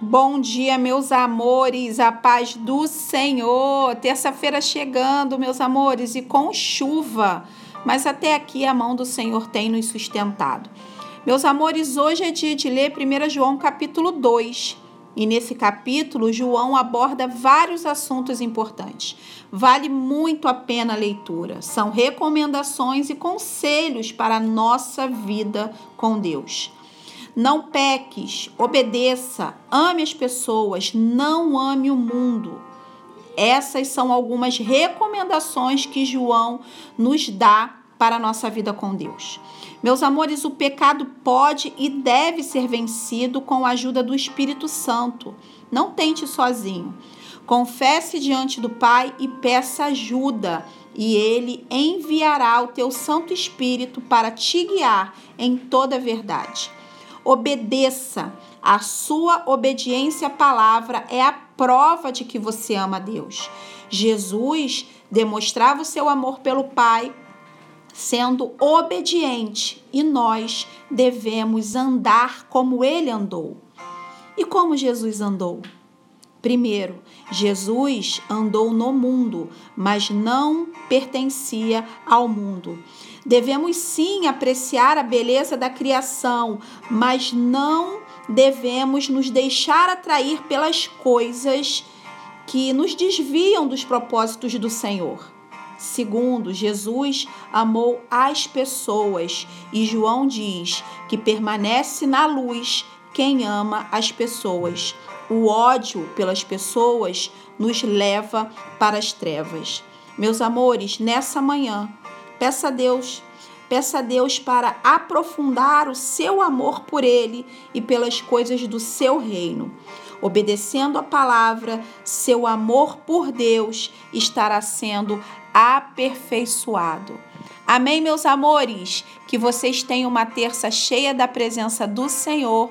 Bom dia, meus amores, a paz do Senhor. Terça-feira chegando, meus amores, e com chuva, mas até aqui a mão do Senhor tem nos sustentado. Meus amores, hoje é dia de ler 1 João capítulo 2. E nesse capítulo, João aborda vários assuntos importantes. Vale muito a pena a leitura. São recomendações e conselhos para a nossa vida com Deus. Não peques, obedeça, ame as pessoas, não ame o mundo. Essas são algumas recomendações que João nos dá para a nossa vida com Deus. Meus amores, o pecado pode e deve ser vencido com a ajuda do Espírito Santo. Não tente sozinho. Confesse diante do Pai e peça ajuda, e ele enviará o teu Santo Espírito para te guiar em toda a verdade obedeça. A sua obediência à palavra é a prova de que você ama Deus. Jesus demonstrava o seu amor pelo Pai sendo obediente e nós devemos andar como ele andou. E como Jesus andou? Primeiro, Jesus andou no mundo, mas não pertencia ao mundo. Devemos sim apreciar a beleza da criação, mas não devemos nos deixar atrair pelas coisas que nos desviam dos propósitos do Senhor. Segundo, Jesus amou as pessoas e João diz que permanece na luz quem ama as pessoas. O ódio pelas pessoas nos leva para as trevas. Meus amores, nessa manhã, peça a Deus, peça a Deus para aprofundar o seu amor por Ele e pelas coisas do seu reino. Obedecendo a palavra, seu amor por Deus estará sendo aperfeiçoado. Amém, meus amores? Que vocês tenham uma terça cheia da presença do Senhor